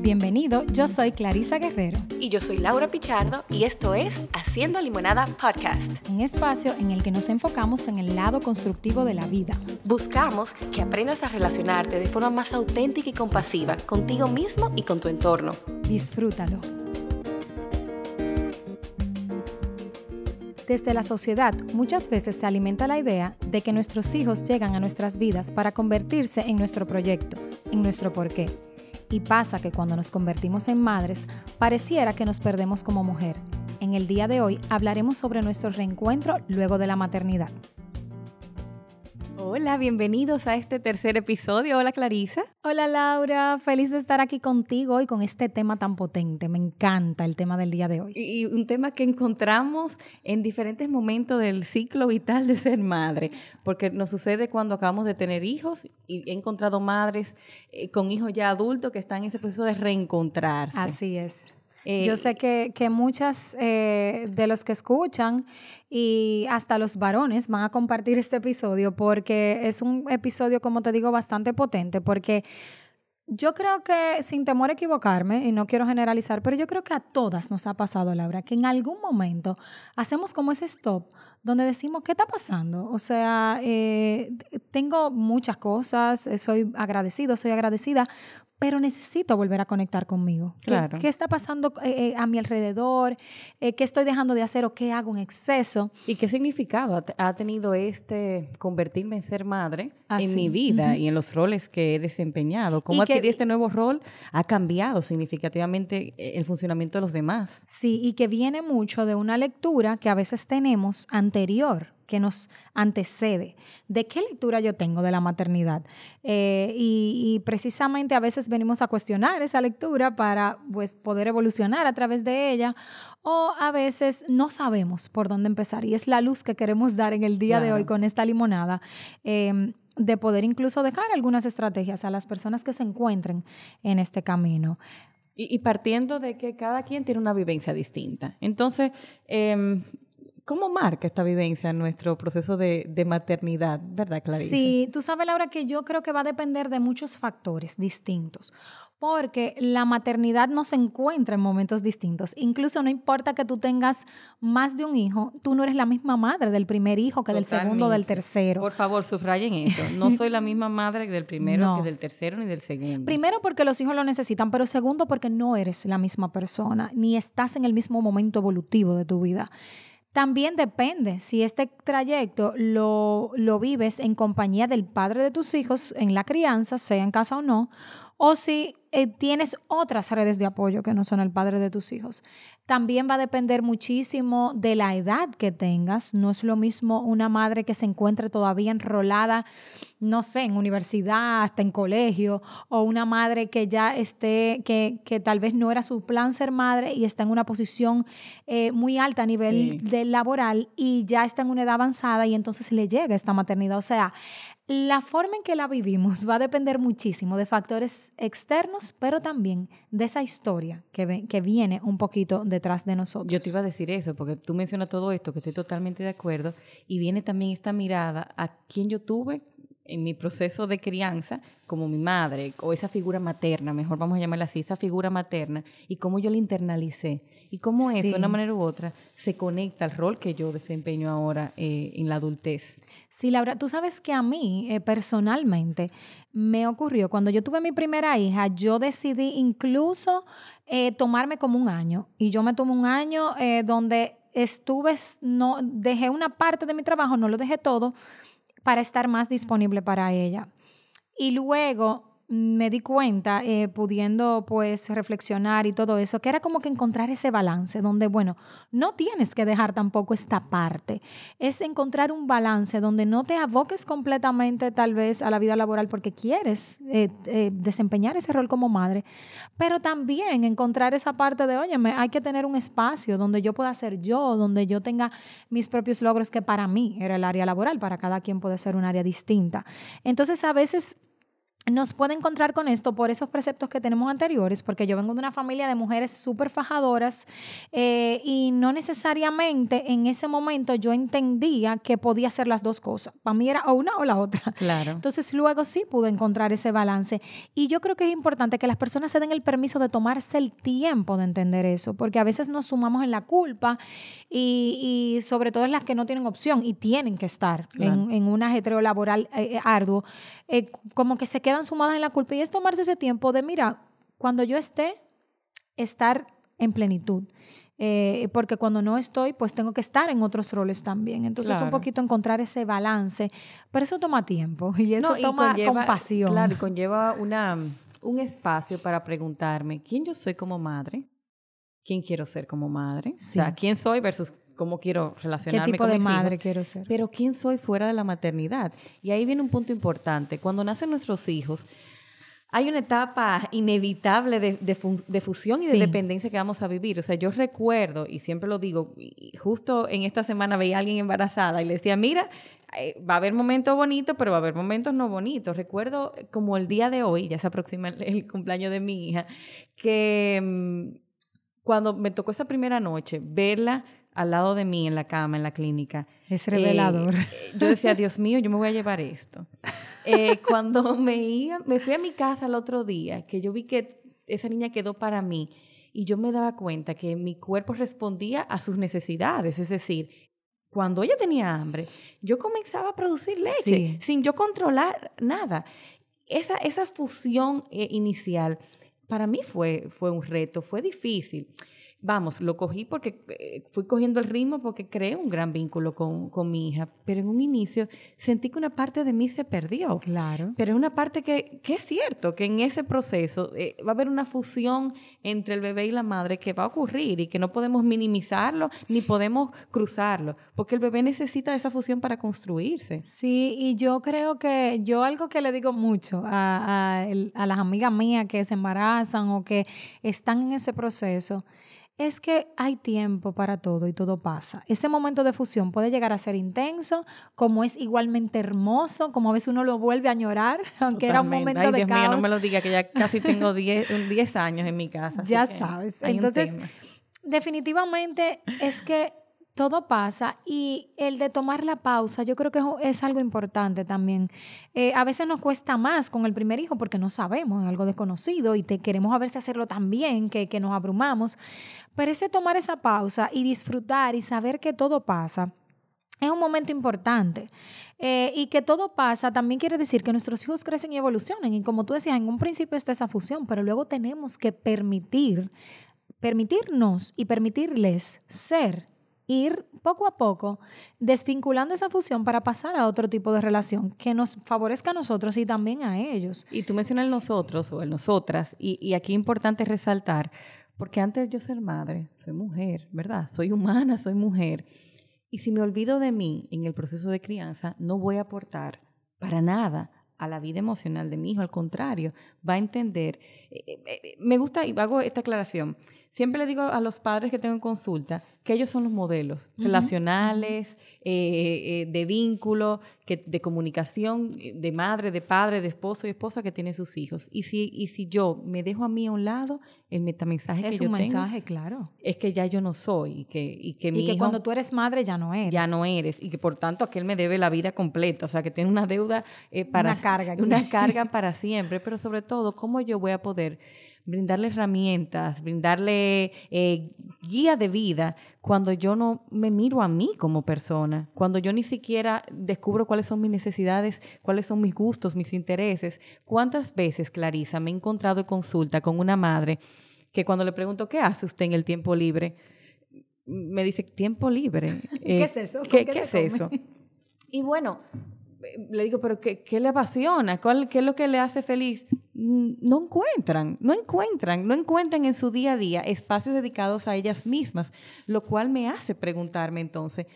Bienvenido, yo soy Clarisa Guerrero. Y yo soy Laura Pichardo y esto es Haciendo Limonada Podcast. Un espacio en el que nos enfocamos en el lado constructivo de la vida. Buscamos que aprendas a relacionarte de forma más auténtica y compasiva contigo mismo y con tu entorno. Disfrútalo. Desde la sociedad muchas veces se alimenta la idea de que nuestros hijos llegan a nuestras vidas para convertirse en nuestro proyecto, en nuestro porqué y pasa que cuando nos convertimos en madres, pareciera que nos perdemos como mujer. En el día de hoy hablaremos sobre nuestro reencuentro luego de la maternidad. Hola, bienvenidos a este tercer episodio. Hola Clarisa. Hola Laura, feliz de estar aquí contigo hoy con este tema tan potente. Me encanta el tema del día de hoy. Y un tema que encontramos en diferentes momentos del ciclo vital de ser madre, porque nos sucede cuando acabamos de tener hijos y he encontrado madres eh, con hijos ya adultos que están en ese proceso de reencontrarse. Así es. Eh, Yo sé que, que muchas eh, de los que escuchan y hasta los varones van a compartir este episodio porque es un episodio, como te digo, bastante potente porque yo creo que, sin temor a equivocarme, y no quiero generalizar, pero yo creo que a todas nos ha pasado, Laura, que en algún momento hacemos como ese stop donde decimos, ¿qué está pasando? O sea, eh, tengo muchas cosas, soy agradecido, soy agradecida, pero necesito volver a conectar conmigo. Claro. ¿Qué, está pasando eh, eh, a mi alrededor? Eh, ¿Qué estoy dejando de hacer o qué hago en exceso? ¿Y qué significado ha, tenido este convertirme en ser madre en mi vida y en los roles que he desempeñado? ¿Cómo adquirí este nuevo rol? Ha cambiado significativamente el funcionamiento de los demás. Sí, y que viene mucho de una lectura que a veces tenemos anterior que nos antecede. ¿De qué lectura yo tengo de la maternidad? Eh, y, precisamente a veces venimos a cuestionar esa lectura para pues, poder evolucionar a través de ella o a veces no sabemos por dónde empezar y es la luz que queremos dar en el día de hoy con esta limonada. Em, de poder incluso dejar algunas estrategias a las personas que se encuentren en este camino. Y, partiendo de que cada quien tiene una vivencia distinta. Entonces, eh, ¿Cómo marca esta vivencia nuestro proceso de, maternidad, verdad, Clarice? Sí, tú sabes, Laura, que yo creo que va a depender de muchos factores distintos, porque la maternidad no se encuentra en momentos distintos. Incluso no importa que tú tengas más de un hijo, tú no eres la misma madre del primer hijo que del segundo o del tercero. Por favor, subrayen eso. No soy la misma madre del primero que del tercero ni del segundo. Primero porque los hijos lo necesitan, pero segundo porque no eres la misma persona, ni estás en el mismo momento evolutivo de tu vida. También depende si este trayecto lo, lo, vives en compañía del padre de tus hijos en la crianza, sea en casa o no, o si eh, tienes otras redes de apoyo que no son el padre de tus hijos. También va a depender muchísimo de la edad que tengas. No es lo mismo una madre que se encuentre todavía enrolada, no sé, en universidad, hasta en colegio, o una madre que ya esté, que, que tal vez no era su plan ser madre y está en una posición eh, muy alta a nivel de laboral y ya está en una edad avanzada y entonces le llega esta maternidad. O sea, la forma en que la vivimos va a depender muchísimo de factores externos, pero también de esa historia que, que viene un poquito detrás de nosotros. Yo te iba a decir eso, porque tú mencionas todo esto, que estoy totalmente de acuerdo, y viene también esta mirada a quién yo tuve en mi proceso de crianza como mi madre o esa figura materna, mejor vamos a llamarla así, esa figura materna y cómo yo la internalicé y cómo eso de una manera u otra se conecta al rol que yo desempeño ahora eh, en la adultez. Sí, Laura, tú sabes que a mí eh, personalmente me ocurrió cuando yo tuve mi primera hija, yo decidí incluso eh, tomarme como un año y yo me tomé un año donde estuve, no, dejé una parte de mi trabajo, no lo dejé todo, para estar más disponible para ella. Y luego me di cuenta, eh, pudiendo pues reflexionar y todo eso, que era como que encontrar ese balance donde, bueno, no tienes que dejar tampoco esta parte. Es encontrar un balance donde no te aboques completamente tal vez a la vida laboral porque quieres eh, eh, desempeñar ese rol como madre, pero también encontrar esa parte de, oye, hay que tener un espacio donde yo pueda ser yo, donde yo tenga mis propios logros, que para mí era el área laboral, para cada quien puede ser un área distinta. Entonces, a veces nos puede encontrar con esto por esos preceptos que tenemos anteriores, porque yo vengo de una familia de mujeres súper fajadoras eh, y no necesariamente en ese momento yo entendía que podía hacer las dos cosas. Para mí era o una o la otra. Claro. Entonces luego sí pude encontrar ese balance. Y yo creo que es importante que las personas se den el permiso de tomarse el tiempo de entender eso, porque a veces nos sumamos en la culpa y, sobre todo es las que no tienen opción y tienen que estar en, en, un ajetreo laboral eh, eh, arduo, como que se quedan sumadas en la culpa y es tomarse ese tiempo de, mira, cuando yo esté, estar en plenitud. Eh, porque cuando no estoy, pues tengo que estar en otros roles también. Entonces, un poquito encontrar ese balance, pero eso toma tiempo y eso toma compasión. Claro, y conlleva una, un espacio para preguntarme, ¿quién yo soy como madre? ¿Quién quiero ser como madre? O sea, ¿quién soy versus cómo quiero relacionarme ¿Qué tipo de madre quiero ser? Pero quién soy fuera de la maternidad. Y ahí viene un punto importante. Cuando nacen nuestros hijos, hay una etapa inevitable de, fusión y de dependencia que vamos a vivir. O sea, yo recuerdo, y siempre lo digo, justo en esta semana veía a alguien embarazada y le decía, mira, eh, va a haber momentos bonitos, pero va a haber momentos no bonitos. Recuerdo como el día de hoy, ya se aproxima el, cumpleaños de mi hija, que mm, cuando me tocó esa primera noche, verla al lado de mí en la cama, en la clínica. Es revelador. Eh, yo decía, Dios mío, yo me voy a llevar esto. Eh, cuando me, iba, me fui a mi casa el otro día, que yo vi que esa niña quedó para mí, y yo me daba cuenta que mi cuerpo respondía a sus necesidades, es decir, cuando ella tenía hambre, yo comenzaba a producir leche sin yo controlar nada. Esa, esa fusión eh, inicial para mí fue, fue un reto, fue difícil vamos, lo cogí porque eh, fui cogiendo el ritmo porque creé un gran vínculo con, con, mi hija, pero en un inicio sentí que una parte de mí se perdió. Claro. Pero es una parte que, que es cierto, que en ese proceso eh, va a haber una fusión entre el bebé y la madre que va a ocurrir y que no podemos minimizarlo ni podemos cruzarlo, porque el bebé necesita esa fusión para construirse. Sí, y yo creo que yo algo que le digo mucho a, a, a las amigas mías que se embarazan o que están en ese proceso, es que hay tiempo para todo y todo pasa. Ese momento de fusión puede llegar a ser intenso, como es igualmente hermoso, como a veces uno lo vuelve a añorar, aunque era un momento Ay, de Dios caos. Mío, no me lo diga, que ya casi tengo 10 años en mi casa. Ya sabes. Entonces, definitivamente es que todo pasa y el de tomar la pausa, yo creo que es algo importante también. Eh, a veces nos cuesta más con el primer hijo porque no sabemos, es algo desconocido y te queremos a si hacerlo tan bien que, que nos abrumamos. Pero ese tomar esa pausa y disfrutar y saber que todo pasa, es un momento importante. Eh, y que todo pasa también quiere decir que nuestros hijos crecen y evolucionan. Y como tú decías, en un principio está esa fusión, pero luego tenemos que permitir, permitirnos y permitirles ser ir poco a poco desvinculando esa fusión para pasar a otro tipo de relación que nos favorezca a nosotros y también a ellos. Y tú mencionas el nosotros o el nosotras, y, y aquí es importante resaltar, porque antes yo ser madre, soy mujer, ¿verdad? Soy humana, soy mujer. Y si me olvido de mí en el proceso de crianza, no voy a aportar para nada a la vida emocional de mi hijo, al contrario, va a entender. Eh, eh, eh, me gusta, y hago esta aclaración, siempre le digo a los padres que tengo en consulta que ellos son los modelos relacionales, de vínculo, que, de comunicación, de madre, de padre, de esposo y esposa que tienen sus hijos. Y si, y si yo me dejo a mí a un lado, el metamensaje que yo tengo... Es un mensaje, claro. Es que ya yo no soy y que, y que mi Y que cuando tú eres madre ya no eres. Ya no eres. Y que por tanto aquel me debe la vida completa. O sea, que tiene una deuda para... Una carga. Una carga para siempre. Pero sobre todo, ¿cómo yo voy a poder brindarle herramientas, brindarle eh, guía de vida cuando yo no me miro a mí como persona, cuando yo ni siquiera descubro cuáles son mis necesidades, cuáles son mis gustos, mis intereses. ¿Cuántas veces, Clarisa, me he encontrado en consulta con una madre que cuando le pregunto, ¿qué hace usted en el tiempo libre? Me dice, tiempo libre. ¿Qué es eso? ¿Qué, es eso? Y bueno, le digo, pero qué, le apasiona? ¿Cuál, ¿Qué es lo que le hace feliz? No encuentran, no encuentran, no encuentran en su día a día espacios dedicados a ellas mismas, lo cual me hace preguntarme entonces,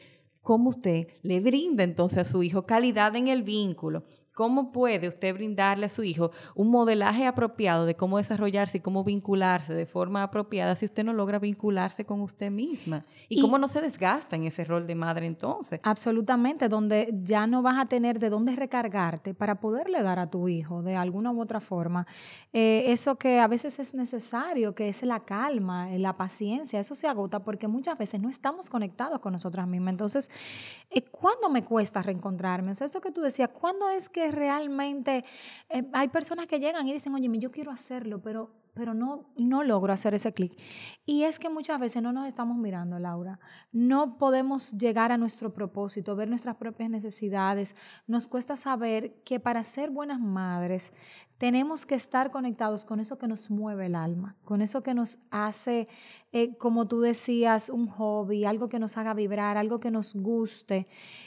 ¿cómo usted le brinda entonces a su hijo calidad en el vínculo? ¿Cómo puede usted brindarle a su hijo un modelaje apropiado de cómo desarrollarse y cómo vincularse de forma apropiada si usted no logra vincularse con usted misma? ¿Y, cómo no se desgasta en ese rol de madre entonces? Absolutamente, donde ya no vas a tener de dónde recargarte para poderle dar a tu hijo de alguna u otra forma eh, eso que a veces es necesario, que es la calma, la paciencia, eso se agota porque muchas veces no estamos conectados con nosotras mismas. Entonces, eh, ¿cuándo me cuesta reencontrarme? O sea, eso que tú decías, ¿cuándo es que realmente eh, hay personas que llegan y dicen, oye, yo quiero hacerlo, pero, pero no, no logro hacer ese clic. Y es que muchas veces no nos estamos mirando, Laura. No podemos llegar a nuestro propósito, ver nuestras propias necesidades. Nos cuesta saber que para ser buenas madres tenemos que estar conectados con eso que nos mueve el alma, con eso que nos hace, eh, como tú decías, un hobby, algo que nos haga vibrar, algo que nos guste.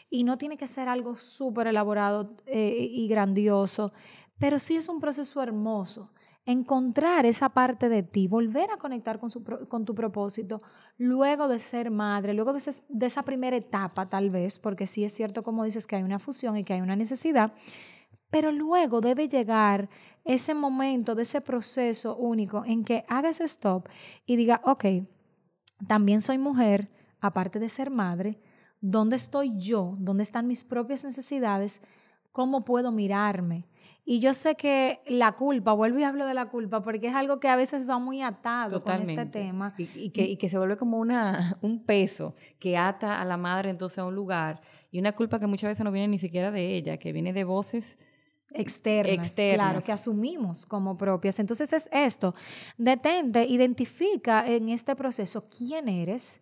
Y no tiene que ser algo súper elaborado eh, y grandioso, pero sí es un proceso hermoso. Encontrar esa parte de ti, volver a conectar con, tu propósito, luego de ser madre, luego de, de esa primera etapa tal vez, porque sí es cierto como dices que hay una fusión y que hay una necesidad, pero luego debe llegar ese momento de ese proceso único en que hagas stop y diga, ok, también soy mujer, aparte de ser madre, ¿dónde estoy yo? ¿Dónde están mis propias necesidades? ¿Cómo puedo mirarme? Y yo sé que la culpa, vuelvo y hablo de la culpa, porque es algo que a veces va muy atado con este tema. Y, que, y, que, se vuelve como una, un peso que ata a la madre entonces a un lugar. Y una culpa que muchas veces no viene ni siquiera de ella, que viene de voces externas, claro, que asumimos como propias. Entonces es esto, detente, identifica en este proceso quién eres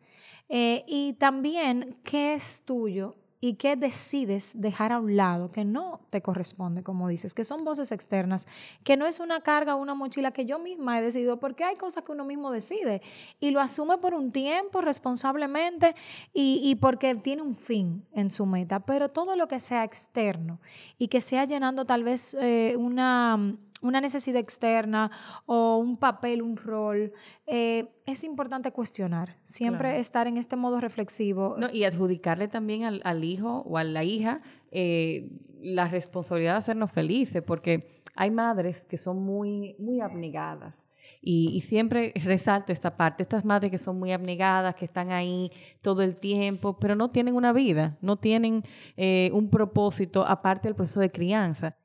eh, y también qué es tuyo y qué decides dejar a un lado que no te corresponde, como dices, que son voces externas, que no es una carga o una mochila que yo misma he decidido, porque hay cosas que uno mismo decide y lo asume por un tiempo responsablemente y, porque tiene un fin en su meta, pero todo lo que sea externo y que sea llenando tal vez eh, una una necesidad externa o un papel, un rol, eh, es importante cuestionar, siempre estar en este modo reflexivo. y adjudicarle también al, hijo o a la hija eh, la responsabilidad de hacernos felices, porque hay madres que son muy, muy abnegadas. Y, siempre resalto esta parte, estas madres que son muy abnegadas, que están ahí todo el tiempo, pero no tienen una vida, no tienen eh, un propósito aparte del proceso de crianza.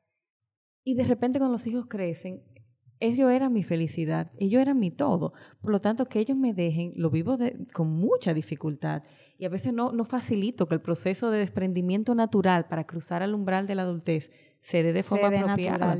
Y de repente cuando los hijos crecen, ellos eran mi felicidad, ellos eran mi todo. Por lo tanto, que ellos me dejen, lo vivo con mucha dificultad. Y a veces no, no facilito que el proceso de desprendimiento natural para cruzar al umbral de la adultez se dé de forma apropiada.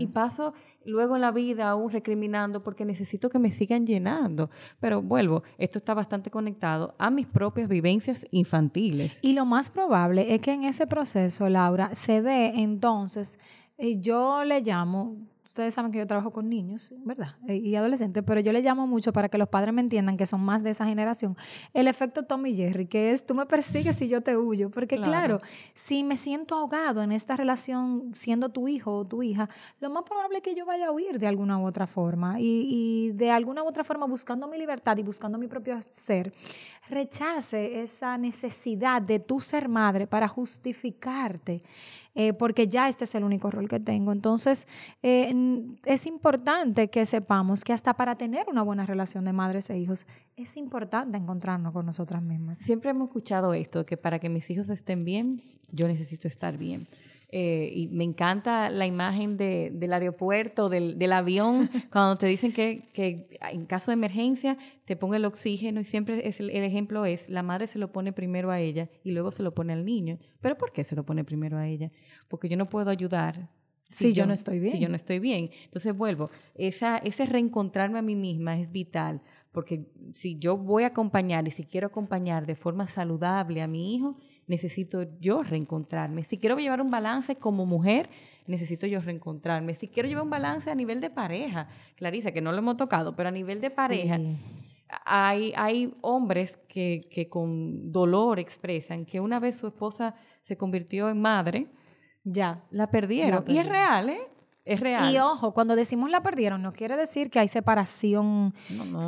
Y paso luego en la vida aún recriminando porque necesito que me sigan llenando. Pero vuelvo, esto está bastante conectado a mis propias vivencias infantiles. Y lo más probable es que en ese proceso, Laura, se dé entonces yo le llamo, ustedes saben que yo trabajo con niños, ¿verdad? Eh, y adolescentes, pero yo le llamo mucho para que los padres me entiendan que son más de esa generación, el efecto Tommy Jerry, que es tú me persigues y yo te huyo, porque claro. si me siento ahogado en esta relación siendo tu hijo o tu hija, lo más probable es que yo vaya a huir de alguna u otra forma y, y de alguna u otra forma buscando mi libertad y buscando mi propio ser, rechace esa necesidad de tu ser madre para justificarte eh, porque ya este es el único rol que tengo. Entonces, eh, es importante que sepamos que hasta para tener una buena relación de madres e hijos, es importante encontrarnos con nosotras mismas. Siempre hemos escuchado esto, que para que mis hijos estén bien, yo necesito estar bien. Eh, y me encanta la imagen de, del aeropuerto, del, del avión, cuando te dicen que, que, en caso de emergencia te ponga el oxígeno y siempre es el, ejemplo es, la madre se lo pone primero a ella y luego se lo pone al niño. ¿Pero por qué se lo pone primero a ella? Porque yo no puedo ayudar. Si, yo, no estoy bien. Si yo no estoy bien. Entonces vuelvo, esa, ese reencontrarme a mí misma es vital, porque si yo voy a acompañar y si quiero acompañar de forma saludable a mi hijo, necesito yo reencontrarme. Si quiero llevar un balance como mujer, necesito yo reencontrarme. Si quiero llevar un balance a nivel de pareja, Clarisa, que no lo hemos tocado, pero a nivel de pareja, hay, hay hombres que, que con dolor expresan que una vez su esposa se convirtió en madre, ya. La perdieron. Y es real, ¿eh? Es real. Y ojo, cuando decimos la perdieron, no quiere decir que hay separación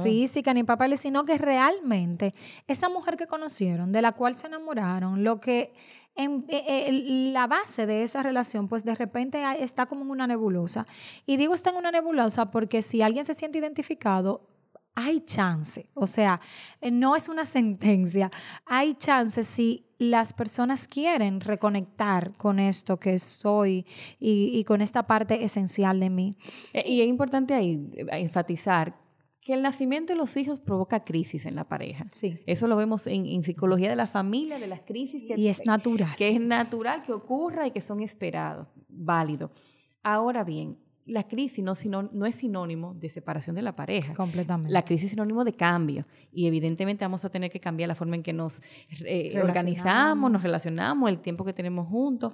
física ni papeles, sino que realmente esa mujer que conocieron, de la cual se enamoraron, lo que en, eh, eh, la base de esa relación, pues de repente está como en una nebulosa. Y digo está en una nebulosa porque si alguien se siente identificado, hay chance. O sea, eh, no es una sentencia. Hay chance si las personas quieren reconectar con esto que soy y, y con esta parte esencial de mí. Y es importante ahí enfatizar que el nacimiento de los hijos provoca crisis en la pareja. Sí. Eso lo vemos en, psicología de la familia, de las crisis. Que, y es natural. Que es natural que ocurra y que son esperados, válido. Ahora bien, la crisis no, no es sinónimo de separación de la pareja. Completamente. La crisis es sinónimo de cambio. Y evidentemente vamos a tener que cambiar la forma en que nos eh, organizamos, nos relacionamos, el tiempo que tenemos juntos.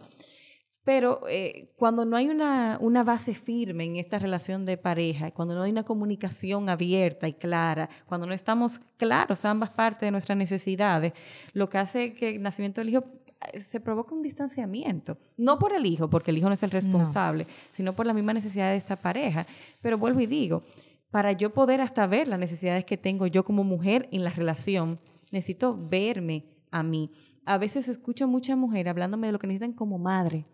Pero eh, cuando no hay una, una, base firme en esta relación de pareja, cuando no hay una comunicación abierta y clara, cuando no estamos claros ambas partes de nuestras necesidades, lo que hace que el nacimiento del hijo se provoca un distanciamiento. No por el hijo, porque el hijo no es el responsable, sino por la misma necesidad de esta pareja. Pero vuelvo y digo, para yo poder hasta ver las necesidades que tengo yo como mujer en la relación, necesito verme a mí. A veces escucho a mucha mujer hablándome de lo que necesitan como madre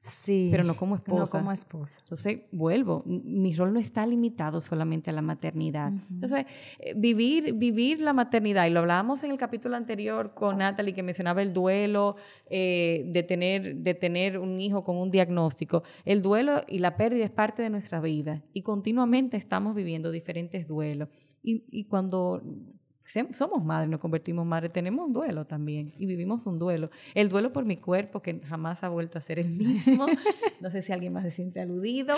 Sí. Pero no como esposa. No como esposa. Entonces, vuelvo, mi rol no está limitado solamente a la maternidad. Entonces, eh, vivir, vivir la maternidad, y lo hablábamos en el capítulo anterior con Natalie, que mencionaba el duelo eh, de, tener, de tener un hijo con un diagnóstico. El duelo y la pérdida es parte de nuestra vida y continuamente estamos viviendo diferentes duelos. Y, y cuando somos madres, nos convertimos madres, tenemos un duelo también y vivimos un duelo. El duelo por mi cuerpo, que jamás ha vuelto a ser el mismo. no sé si alguien más se siente aludido.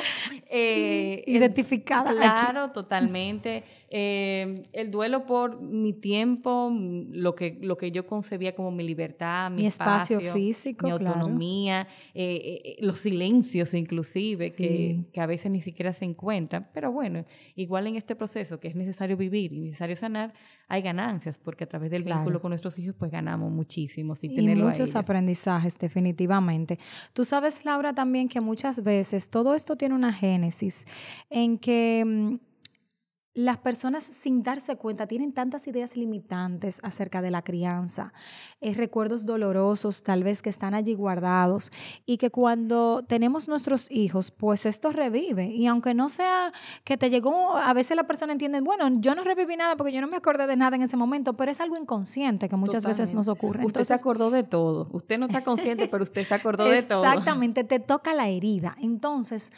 Eh, Identificada. Claro, totalmente. Eh, el duelo por mi tiempo, lo que, lo que yo concebía como mi libertad, mi, espacio, físico, mi autonomía, eh, los silencios inclusive, que, que a veces ni siquiera se encuentran. Pero bueno, igual en este proceso que es necesario vivir y necesario sanar, hay ganancias, porque a través del vínculo con nuestros hijos, pues ganamos muchísimo. y muchos aprendizajes, definitivamente. Tú sabes, Laura, también que muchas veces todo esto tiene una génesis en que mm, las personas sin darse cuenta tienen tantas ideas limitantes acerca de la crianza, eh, recuerdos dolorosos tal vez que están allí guardados y que cuando tenemos nuestros hijos, pues esto revive. Y aunque no sea que te llegó, a veces la persona entiende, bueno, yo no reviví nada porque yo no me acordé de nada en ese momento, pero es algo inconsciente que muchas veces nos ocurre. Usted se acordó de todo. Usted no está consciente, pero usted se acordó de todo. Exactamente, te toca la herida. Entonces,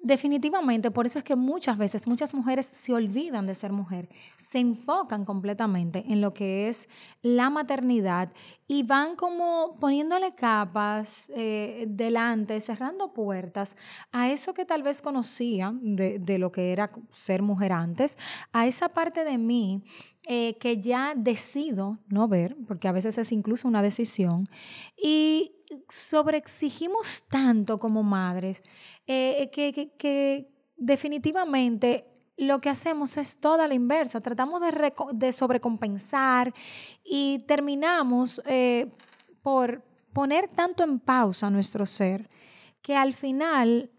Definitivamente, por eso es que muchas veces muchas mujeres se olvidan de ser mujer, se enfocan completamente en lo que es la maternidad y van como poniéndole capas eh, delante, cerrando puertas a eso que tal vez conocían de, lo que era ser mujer antes, a esa parte de mí eh, que ya decido no ver, porque a veces es incluso una decisión, y sobreexigimos tanto como madres eh, que, definitivamente lo que hacemos es toda la inversa. Tratamos de, sobrecompensar y terminamos eh, por poner tanto en pausa nuestro ser que al final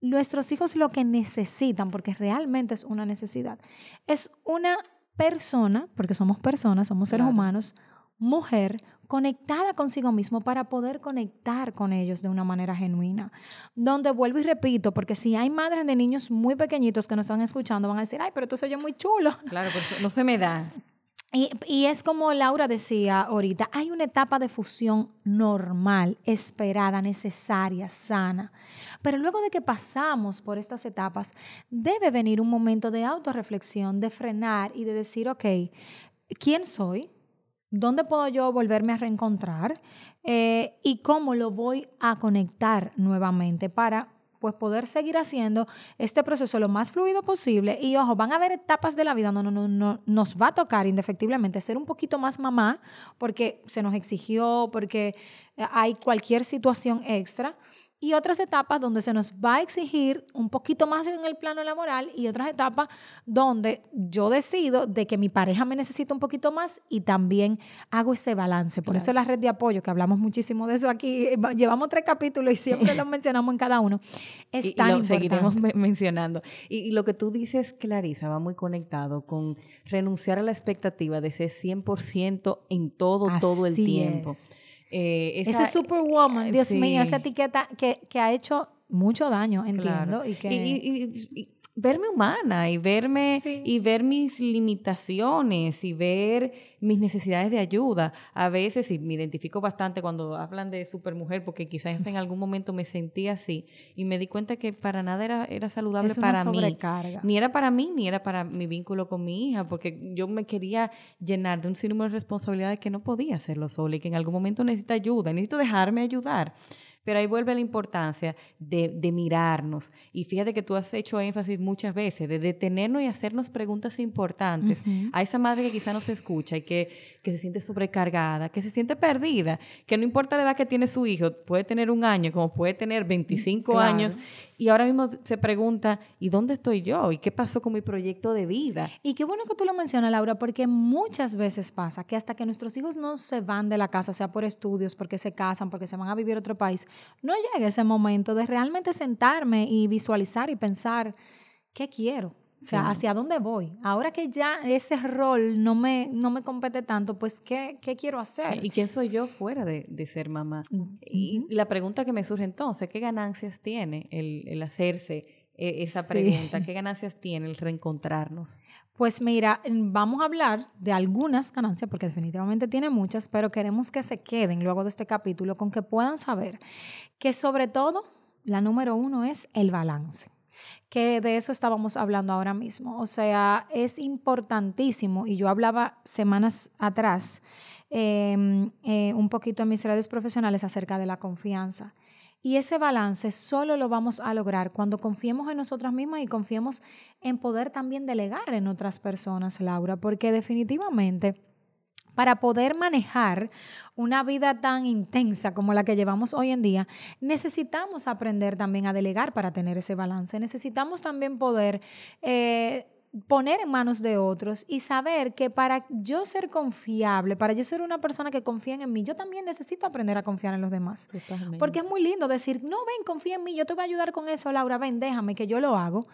nuestros hijos lo que necesitan, porque realmente es una necesidad, es una persona, porque somos personas, somos seres humanos, mujer conectada consigo mismo para poder conectar con ellos de una manera genuina. Donde vuelvo y repito, porque si hay madres de niños muy pequeñitos que nos están escuchando, van a decir, ay, pero tú soy muy chulo. Claro, pero no se me da. Y, y, es como Laura decía ahorita, hay una etapa de fusión normal, esperada, necesaria, sana. Pero luego de que pasamos por estas etapas, debe venir un momento de autorreflexión, de frenar y de decir, ok, ¿quién soy? ¿Dónde puedo yo volverme a reencontrar? Eh, y cómo lo voy a conectar nuevamente para pues poder seguir haciendo este proceso lo más fluido posible. Y ojo, van a haber etapas de la vida donde no, no, nos va a tocar indefectiblemente ser un poquito más mamá porque se nos exigió, porque hay cualquier situación extra y otras etapas donde se nos va a exigir un poquito más en el plano laboral y otras etapas donde yo decido de que mi pareja me necesita un poquito más y también hago ese balance. Por eso la red de apoyo, que hablamos muchísimo de eso aquí, llevamos tres capítulos y siempre lo mencionamos en cada uno, es tan lo seguiremos mencionando. Y, lo que tú dices, Clarisa, va muy conectado con renunciar a la expectativa de ser 100% en todo, todo el tiempo. Eh, esa, Ese superwoman, Dios sí. mío, esa etiqueta que, que ha hecho mucho daño, entiendo. Claro. Y que... Y- y- y- y verme humana y verme Sí. y ver mis limitaciones y ver mis necesidades de ayuda. A veces, y me identifico bastante cuando hablan de supermujer, porque quizás en algún momento me sentí así y me di cuenta que para nada era, era saludable es una para mí. sobrecarga. Ni era para mí, ni era para mi vínculo con mi hija, porque yo me quería llenar de un sinnúmero de responsabilidades que no podía hacerlo sola y que en algún momento necesita ayuda, necesito dejarme ayudar. Pero ahí vuelve la importancia de, de mirarnos. Y fíjate que tú has hecho énfasis muchas veces, de detenernos y hacernos preguntas importantes a esa madre que quizá no se escucha y que, que se siente sobrecargada, que se siente perdida, que no importa la edad que tiene su hijo, puede tener un año, como puede tener 25 Claro. años, y ahora mismo se pregunta, ¿y dónde estoy yo? ¿Y qué pasó con mi proyecto de vida? Y qué bueno que tú lo mencionas, Laura, porque muchas veces pasa que hasta que nuestros hijos no se van de la casa, sea por estudios, porque se casan, porque se van a vivir a otro país, no llega ese momento de realmente sentarme y visualizar y pensar, ¿qué quiero? O sea, Sí. ¿hacia dónde voy? Ahora que ya ese rol no me, no me compete tanto, pues, ¿qué, qué quiero hacer? ¿Y quién soy yo fuera de, de ser mamá? Y Ujú. la pregunta que me surge entonces, ¿qué ganancias tiene el, el hacerse eh, esa Sí. pregunta? ¿Qué ganancias tiene el reencontrarnos? Pues mira, vamos a hablar de algunas ganancias, porque definitivamente tiene muchas, pero queremos que se queden luego de este capítulo con que puedan saber que sobre todo la número uno es el balance que de eso estábamos hablando ahora mismo. O sea, es importantísimo, y yo hablaba semanas atrás eh, eh, un poquito en mis redes profesionales acerca de la confianza. Y ese balance solo lo vamos a lograr cuando confiemos en nosotras mismas y confiemos en poder también delegar en otras personas, Laura, porque definitivamente para poder manejar una vida tan intensa como la que llevamos hoy en día, necesitamos aprender también a delegar para tener ese balance. Necesitamos también poder eh, poner en manos de otros y saber que para yo ser confiable, para yo ser una persona que confía en mí, yo también necesito aprender a confiar en los demás. Totalmente. Porque es muy lindo decir, no, ven, confía en mí, yo te voy a ayudar con eso, Laura, ven, déjame que yo lo hago.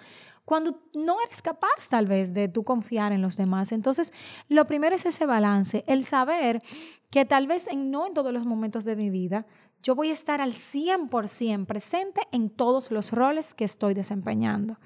Cuando no eres capaz tal vez de tú confiar en los demás. Entonces, lo primero es ese balance, el saber que tal vez en, no en todos los momentos de mi vida, yo voy a estar al 100% presente en todos los roles que estoy desempeñando.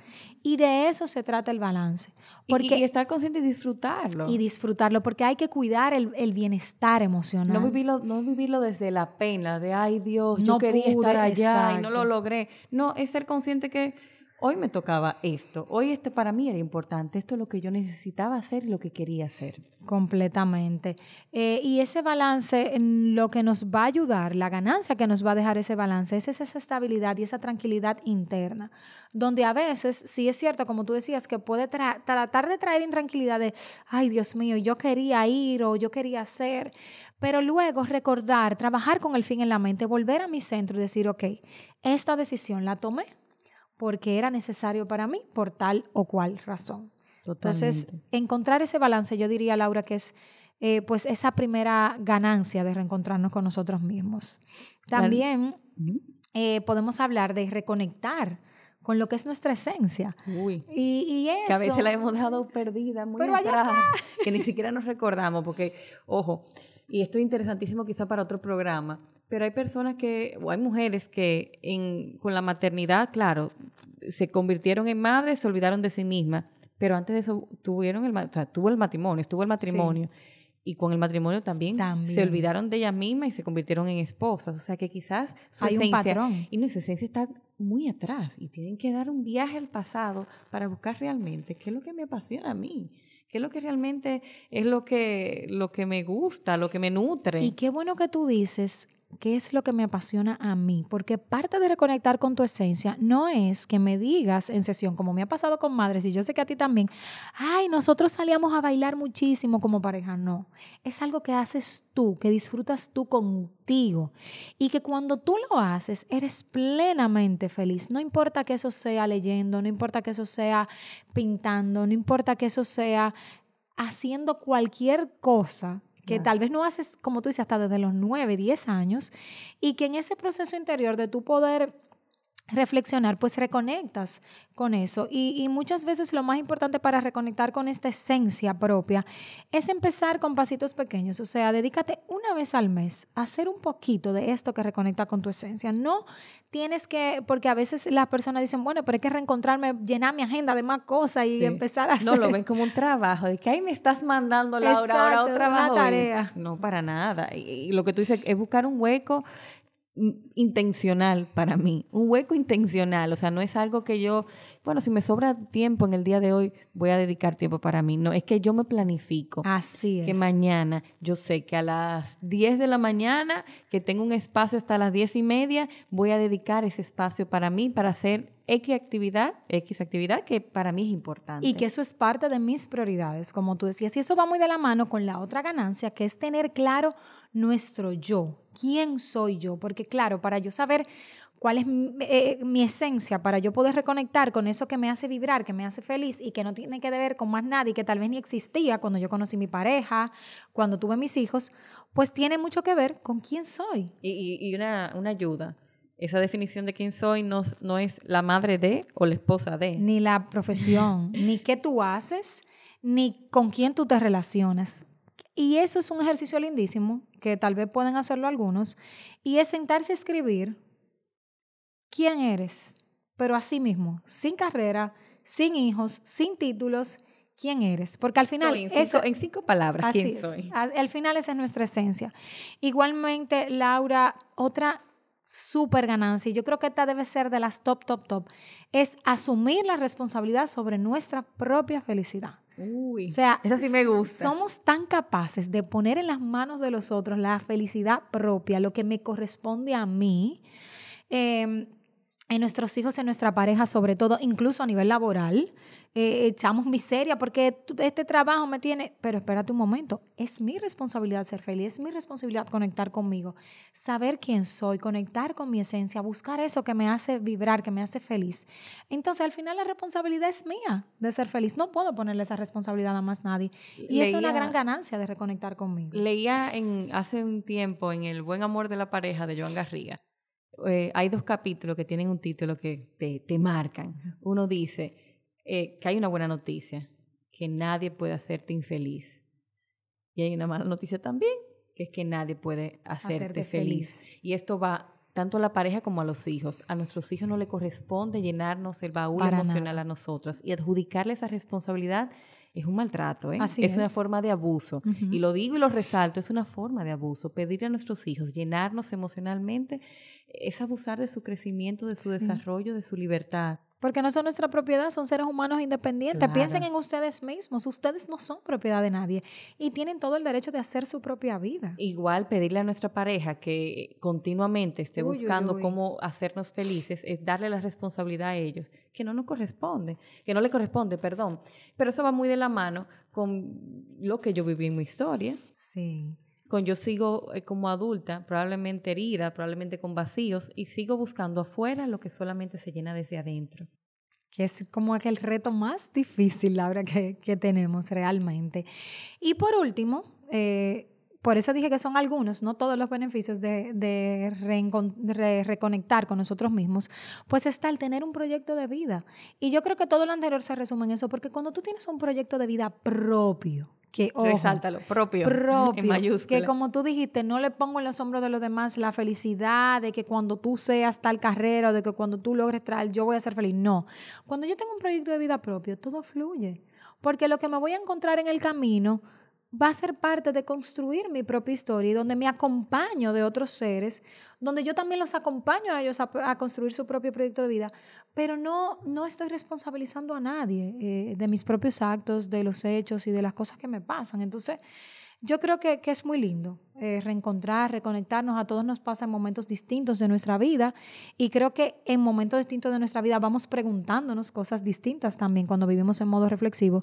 Y de eso se trata el balance. Porque, y, estar consciente y disfrutarlo. y disfrutarlo, porque hay que cuidar el, el bienestar emocional. No vivirlo, no vivirlo desde la pena de, ay Dios, No yo quería pude, estar allá y no lo logré. No, es ser consciente que hoy me tocaba esto, hoy este para mí era importante, esto es lo que yo necesitaba hacer y lo que quería hacer. Completamente. Eh, y ese balance, en lo que nos va a ayudar, la ganancia que nos va a dejar ese balance, es esa estabilidad y esa tranquilidad interna, donde a veces, sí es cierto, como tú decías, que puede tra- tratar de traer intranquilidad de, ay Dios mío, yo quería ir o yo quería hacer, pero luego recordar, trabajar con el fin en la mente, volver a mi centro y decir, ok, esta decisión la tomé porque era necesario para mí por tal o cual razón. Entonces, Totalmente. encontrar ese balance, yo diría, Laura, que es eh, pues esa primera ganancia de reencontrarnos con nosotros mismos. También eh, podemos hablar de reconectar con lo que es nuestra esencia. Uy. Y, y eso... Que a veces la hemos dejado perdida muy Pero allá atrás, que ni siquiera nos recordamos, porque, ojo, y esto es interesantísimo quizá para otro programa, pero hay personas que, o hay mujeres que en, con la maternidad, claro, se convirtieron en madres, se olvidaron de sí mismas, pero antes de eso tuvieron el, o sea, tuvo el matrimonio, estuvo el matrimonio. Y con el matrimonio también, También. se olvidaron de ellas mismas y se convirtieron en esposas. O sea que quizás su Hay un esencia, patrón. y no, su esencia está muy atrás y tienen que dar un viaje al pasado para buscar realmente qué es lo que me apasiona a mí, qué es lo que realmente es lo que, lo que me gusta, lo que me nutre. Y qué bueno que tú dices qué es lo que me apasiona a mí, porque parte de reconectar con tu esencia no es que me digas en sesión, como me ha pasado con madres, y yo sé que a ti también, ay, nosotros salíamos a bailar muchísimo como pareja, no, es algo que haces tú, que disfrutas tú contigo, y que cuando tú lo haces, eres plenamente feliz, no importa que eso sea leyendo, no importa que eso sea pintando, no importa que eso sea haciendo cualquier cosa que Claro. tal vez no haces, como tú dices, hasta desde los 9, 10 años, y que en ese proceso interior de tu poder reflexionar, pues reconectas con eso. Y, muchas veces lo más importante para reconectar con esta esencia propia es empezar con pasitos pequeños. O sea, dedícate una vez al mes a hacer un poquito de esto que reconecta con tu esencia. No tienes que, porque a veces las personas dicen, bueno, pero hay que reencontrarme, llenar mi agenda de más cosas y empezar a hacer. No, lo ven como un trabajo, de que ahí me estás mandando la hora, ahora otra tarea. No, para nada. y lo que tú dices es buscar un hueco intencional para mí, un hueco intencional, o sea, no es algo que yo, bueno, si me sobra tiempo en el día de hoy, voy a dedicar tiempo para mí, no, es que yo me planifico. Así es. Que mañana, yo sé que a las 10 de la mañana, que tengo un espacio hasta las 10 y media, voy a dedicar ese espacio para mí, para hacer X actividad, X actividad que para mí es importante. Y que eso es parte de mis prioridades, como tú decías, y eso va muy de la mano con la otra ganancia, que es tener claro nuestro yo, quién soy yo, porque claro, para yo saber cuál es eh, mi, esencia, para yo poder reconectar con eso que me hace vibrar, que me hace feliz y que no tiene que ver con más nadie, que tal vez ni existía cuando yo conocí mi pareja, cuando tuve mis hijos, pues tiene mucho que ver con quién soy. Y, una, una ayuda esa definición de quién soy no, no, es la madre de o la esposa de. Ni la profesión, ni qué tú haces, ni con quién tú te relacionas. Y eso es un ejercicio lindísimo, que tal vez pueden hacerlo algunos, y es sentarse a escribir quién eres, pero así mismo, sin carrera, sin hijos, sin títulos, quién eres. Porque al final... en, cinco, en, cinco, palabras, ¿quién soy? al final esa es nuestra esencia. Igualmente, Laura, otra súper ganancia, y yo creo que esta debe ser de las top, top, top, es asumir la responsabilidad sobre nuestra propia felicidad. Uy, o sea, esa sí me gusta. Somos tan capaces de poner en las manos de los otros la felicidad propia, lo que me corresponde a mí, em, en nuestros hijos, en nuestra pareja, sobre todo, incluso a nivel laboral. Eh, echamos miseria porque este trabajo me tiene, pero espérate un momento, es mi responsabilidad ser feliz, es mi responsabilidad conectar conmigo, saber quién soy, conectar con mi esencia, buscar eso que me hace vibrar, que me hace feliz. Entonces al final la responsabilidad es mía de ser feliz, no puedo ponerle esa responsabilidad a más nadie y es una gran ganancia de reconectar conmigo. Leía en, hace un tiempo en El buen amor de la pareja de Joan Garriga. Eh, hay dos capítulos que tienen un título que te, te marcan. Uno dice, eh, que hay una buena noticia, que nadie puede hacerte infeliz. Y hay una mala noticia también, que es que nadie puede hacerte, feliz. Y esto va tanto a la pareja como a los hijos. A nuestros hijos no le corresponde llenarnos el baúl emocional a nosotras y adjudicarle esa responsabilidad es un maltrato, ¿eh? es, una forma de abuso. Y lo digo y lo resalto, es una forma de abuso. Pedirle a nuestros hijos llenarnos emocionalmente es abusar de su crecimiento, de su desarrollo, de su libertad. Porque no son nuestra propiedad, son seres humanos independientes. Piensen en ustedes mismos. Ustedes no son propiedad de nadie y tienen todo el derecho de hacer su propia vida. Igual pedirle a nuestra pareja que continuamente esté buscando cómo hacernos felices es darle la responsabilidad a ellos, que no nos corresponde, que no le corresponde, perdón. Pero eso va muy de la mano con lo que yo viví en mi historia. Sí con yo sigo eh, como adulta, probablemente herida, probablemente con vacíos, y sigo buscando afuera lo que solamente se llena desde adentro. Que es como aquel reto más difícil, Laura, que, que tenemos realmente. Y por último, eh, por eso dije que son algunos, no todos los beneficios de, de, de, reconectar con nosotros mismos, pues está el tener un proyecto de vida. Y yo creo que todo lo anterior se resume en eso, porque cuando tú tienes un proyecto de vida propio, que Resáltalo, propio, propio que como tú dijiste, no le pongo en los hombros de los demás la felicidad de que cuando tú seas tal carrera o de que cuando tú logres traer, yo voy a ser feliz. No, cuando yo tengo un proyecto de vida propio, todo fluye, porque lo que me voy a encontrar en el camino va a ser parte de construir mi propia historia y donde me acompaño de otros seres, donde yo también los acompaño a ellos a, construir su propio proyecto de vida, pero no, no estoy responsabilizando a nadie eh, de mis propios actos, de los hechos y de las cosas que me pasan. Entonces, yo creo que, es muy lindo eh, reencontrar, reconectarnos. A todos nos pasa en momentos distintos de nuestra vida y creo que en momentos distintos de nuestra vida vamos preguntándonos cosas distintas también cuando vivimos en modo reflexivo.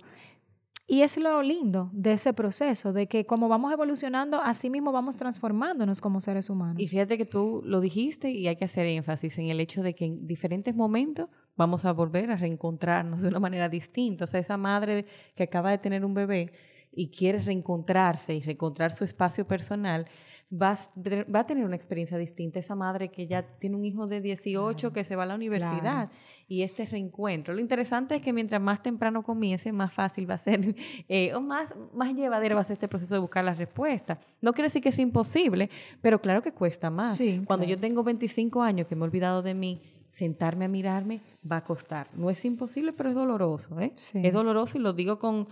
Y es lo lindo de ese proceso, de que como vamos evolucionando, así mismo vamos transformándonos como seres humanos. Y fíjate que tú lo dijiste y hay que hacer énfasis en el hecho de que en diferentes momentos vamos a volver a reencontrarnos de una manera distinta. O sea, esa madre que acaba de tener un bebé y quiere reencontrarse y reencontrar su espacio personal, vas, va a tener una experiencia distinta. Esa madre que ya tiene un hijo de 18 que se va a la universidad y este reencuentro. Lo interesante es que mientras más temprano comience, más fácil va a ser, eh, o más, más llevadero va a ser este proceso de buscar la respuesta. No quiere decir que es imposible, pero claro que cuesta más. Cuando yo tengo 25 años que me he olvidado de mí, sentarme a mirarme va a costar. No es imposible, pero es doloroso. ¿eh? Es doloroso y lo digo con,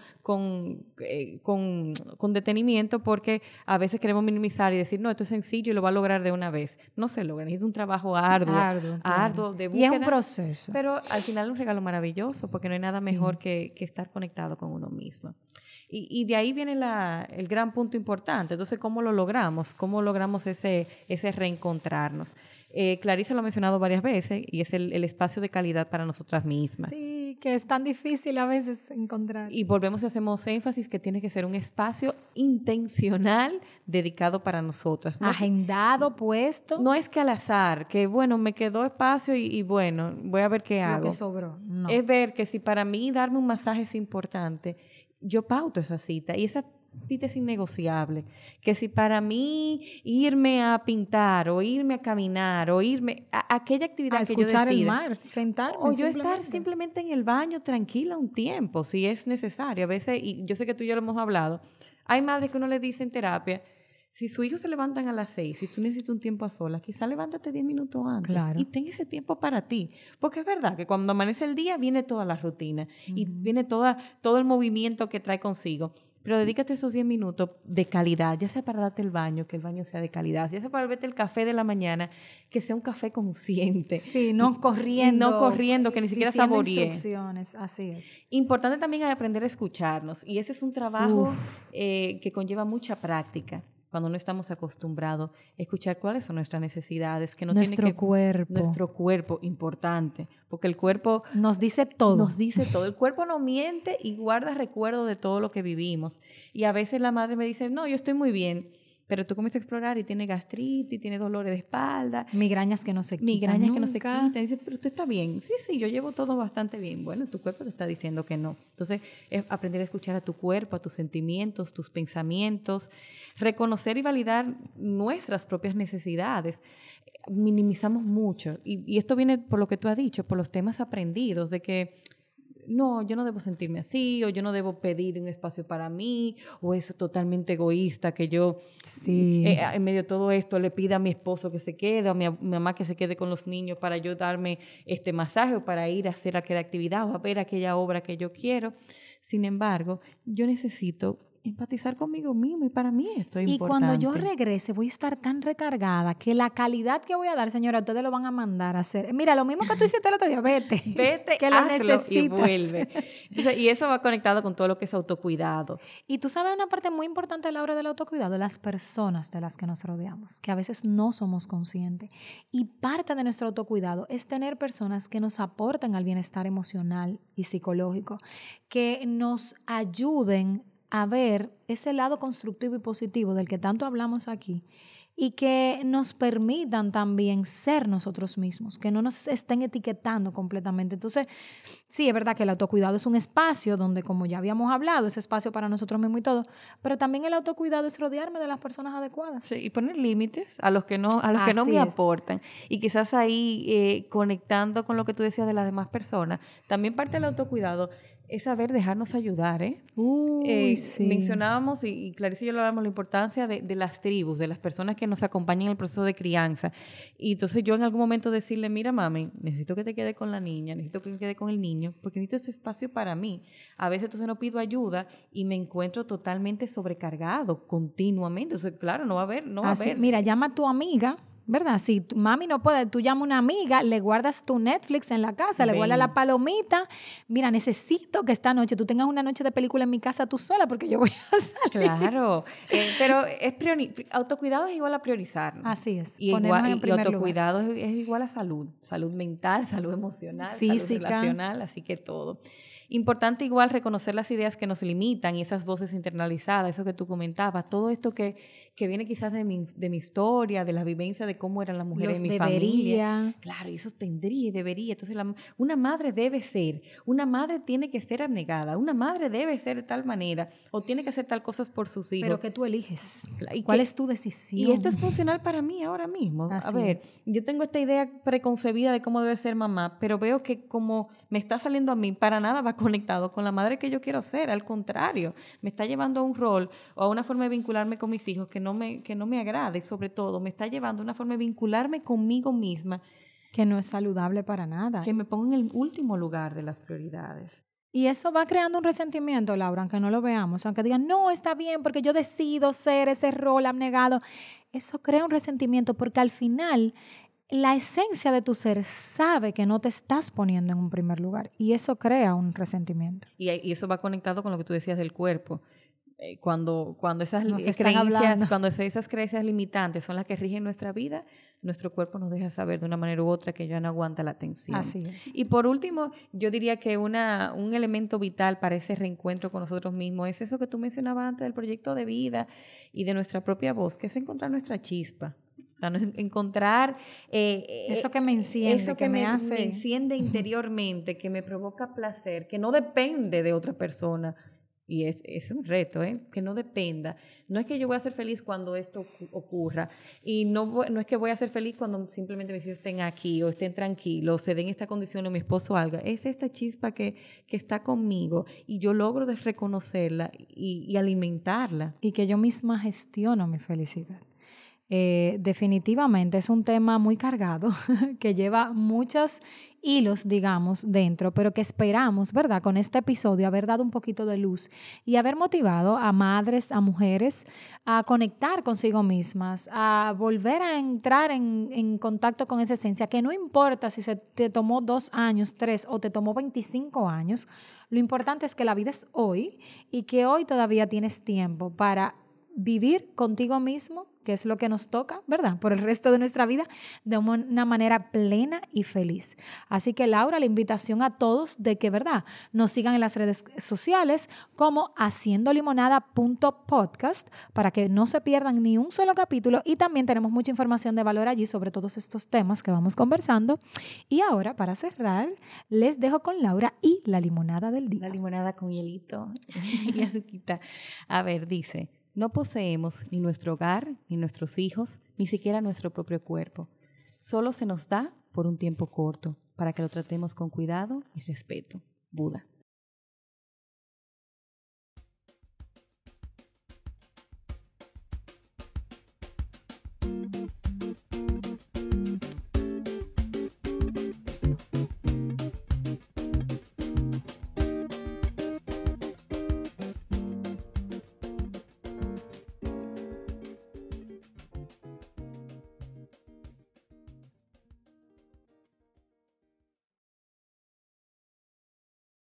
eh, con, con, detenimiento porque a veces queremos minimizar y decir, no, esto es sencillo y lo va a lograr de una vez. No se logra, es un trabajo arduo, arduo, de búsqueda. Y es un proceso. Pero al final es un regalo maravilloso porque no hay nada mejor que, que, estar conectado con uno mismo. Y, y de ahí viene la, el gran punto importante. Entonces, ¿cómo lo logramos? ¿Cómo logramos ese, ese reencontrarnos? Eh, Clarice lo ha mencionado varias veces y es el, espacio de calidad para nosotras mismas. Sí, que es tan difícil a veces encontrar. Y volvemos y hacemos énfasis que tiene que ser un espacio intencional dedicado para nosotras. Agendado, puesto. No es que al azar, que bueno, me quedó espacio y, bueno, voy a ver qué hago. Lo que sobró. Es ver que si para mí darme un masaje es importante, yo pauto esa cita y esa cita es innegociable. Que si para mí irme a pintar o irme a caminar o irme a aquella actividad que yo decida, el mar, sentarme o yo estar simplemente en el baño tranquila un tiempo, si es necesario. A veces, y yo sé que tú y yo lo hemos hablado, hay madres que uno le dice en terapia, si su hijo se levantan a las seis y tú necesitas un tiempo a solas, quizá levántate diez minutos antes y ten ese tiempo para ti. Porque es verdad que cuando amanece el día viene toda la rutina y viene toda, todo el movimiento que trae consigo. Pero dedícate esos 10 minutos de calidad, ya sea para darte el baño, que el baño sea de calidad, ya sea para beberte el café de la mañana, que sea un café consciente. Sí, no corriendo. No corriendo, que ni siquiera saboree. instrucciones, así es. Importante también aprender a escucharnos, y ese es un trabajo eh, que conlleva mucha práctica cuando no estamos acostumbrados a escuchar cuáles son nuestras necesidades, que no nuestro tiene que, cuerpo. Nuestro cuerpo, importante, porque el cuerpo... Nos dice todo. Nos dice todo. El cuerpo no miente y guarda recuerdo de todo lo que vivimos. Y a veces la madre me dice, no, yo estoy muy bien. Pero tú comienzas a explorar y tiene gastritis, tiene dolores de espalda. Migrañas que no se quitan Migrañas que no se quitan. Dice, pero usted está bien. Sí, sí, yo llevo todo bastante bien. Bueno, tu cuerpo te está diciendo que no. Entonces, es aprender a escuchar a tu cuerpo, a tus sentimientos, tus pensamientos, reconocer y validar nuestras propias necesidades minimizamos mucho. Y, y, esto viene por lo que tú has dicho, por los temas aprendidos, de que no, yo no debo sentirme así, o yo no debo pedir un espacio para mí, o es totalmente egoísta que yo, sí. Eh, en medio de todo esto, le pida a mi esposo que se quede, o a mi, mamá que se quede con los niños para yo darme este masaje, o para ir a hacer aquella actividad, o a ver aquella obra que yo quiero. Sin embargo, yo necesito empatizar conmigo mismo y para mí esto es y cuando yo regrese voy a estar tan recargada que la calidad que voy a dar, señora, ustedes lo van a mandar a hacer. Mira, lo mismo que tú hiciste el otro día, vete. Vete, que lo necesitas. y vuelve. y eso va conectado con todo lo que es autocuidado. Y tú sabes una parte muy importante a la hora del autocuidado, las personas de las que nos rodeamos, que a veces no somos conscientes. Y parte de nuestro autocuidado es tener personas que nos aporten al bienestar emocional y psicológico, que nos ayuden a ver ese lado constructivo y positivo del que tanto hablamos aquí y que nos permitan también ser nosotros mismos, que no nos estén etiquetando completamente. Entonces, sí, es verdad que el autocuidado es un espacio donde, como ya habíamos hablado, es espacio para nosotros mismos y todo, pero también el autocuidado es rodearme de las personas adecuadas. Sí, y poner límites a los que no, a los que no me aportan. Y quizás ahí, eh, conectando con lo que tú decías de las demás personas, también parte del autocuidado es saber dejarnos ayudar, ¿eh? eh mencionábamos, y, Clarice y yo hablábamos, la importancia de, las tribus, de las personas que nos acompañan en el proceso de crianza. Y entonces yo en algún momento decirle, mira mami, necesito que te quede con la niña, necesito que me quede con el niño, porque necesito ese espacio para mí. A veces entonces no pido ayuda y me encuentro totalmente sobrecargado continuamente. Entonces, claro, no va a haber, no va a haber. Mira, llama a tu amiga ¿verdad? Si tu mami no puede, tú llamas a una amiga, le guardas tu Netflix en la casa, le guardas la palomita. Mira, necesito que esta noche tú tengas una noche de película en mi casa tú sola porque yo voy a salir. Claro, eh, pero es autocuidado es igual a priorizar. Así es. Y, igual, y autocuidado es, es, igual a salud, salud mental, salud emocional, Física. salud relacional, así que todo. Importante igual reconocer las ideas que nos limitan y esas voces internalizadas, eso que tú comentabas, todo esto que, que viene quizás de mi, de mi historia, de la vivencia de de cómo eran las mujeres en mi debería. familia. Claro, y eso tendría y debería. Entonces, la- una madre debe ser, una madre tiene que ser abnegada, una madre debe ser de tal manera, o tiene que hacer tal cosas por sus hijos. Pero que tú eliges. Y ¿Cuál que- es tu decisión? Y esto es funcional para mí ahora mismo. a Así ver, es. yo tengo esta idea preconcebida de cómo debe ser mamá, pero veo que como me está saliendo a mí, para nada va conectado con la madre que yo quiero ser. Al contrario, me está llevando a un rol o a una forma de vincularme con mis hijos que no me, que no me agrada y sobre todo me está llevando a una forma vincularme conmigo misma que no es saludable para nada. que me ponga en el último lugar de las prioridades. Y eso va creando un resentimiento, Laura, aunque no lo veamos, aunque digan, no, está bien, porque yo decido ser ese rol abnegado. Eso crea un resentimiento porque al final la esencia de tu ser sabe que no te estás poniendo en un primer lugar y eso crea un resentimiento. Y, y eso va conectado con lo que tú decías del cuerpo. Eh, cuando, cuando esas Nos creencias, cuando esas- creencias limitantes son las que rigen nuestra vida, nuestro cuerpo nos deja saber de una manera u otra que ya no aguanta la atención. Así es. Y por último, yo diría que una, un elemento vital para ese reencuentro con nosotros mismos es eso que tú mencionabas antes del proyecto de vida y de nuestra propia voz, que es encontrar nuestra chispa. O sea, encontrar eh, Eso que me enciende, eso que me hace- me enciende interiormente, que me provoca placer, que no depende de otra persona. Y es, es un reto, ¿eh? que no dependa. No es que yo voy a ser feliz cuando esto ocu- ocurra. Y no, no es que voy a ser feliz cuando simplemente mis hijos estén aquí o estén tranquilos, se den esta condición o mi esposo algo. Es esta chispa que, que está conmigo y yo logro reconocerla y, y alimentarla. y que yo misma gestiono mi felicidad. Eh, definitivamente es un tema muy cargado que lleva muchos hilos, digamos, dentro, pero que esperamos, ¿verdad? Con este episodio haber dado un poquito de luz y haber motivado a madres, a mujeres a conectar consigo mismas, a volver a entrar en, en contacto con esa esencia, que no importa si se te tomó dos años, tres o te tomó 25 años, lo importante es que la vida es hoy y que hoy todavía tienes tiempo para vivir contigo mismo, que es lo que nos toca, ¿verdad? Por el resto de nuestra vida, de una manera plena y feliz. Así que Laura, la invitación a todos de que, ¿verdad? Nos sigan en las redes sociales como haciendolimonada.podcast para que no se pierdan ni un solo capítulo y también tenemos mucha información de valor allí sobre todos estos temas que vamos conversando. Y ahora, para cerrar, les dejo con Laura y la limonada del día. La limonada con hielito y azuquita. A ver, dice, no poseemos ni nuestro hogar, ni nuestros hijos, ni siquiera nuestro propio cuerpo. Solo se nos da por un tiempo corto, para que lo tratemos con cuidado y respeto. Buda.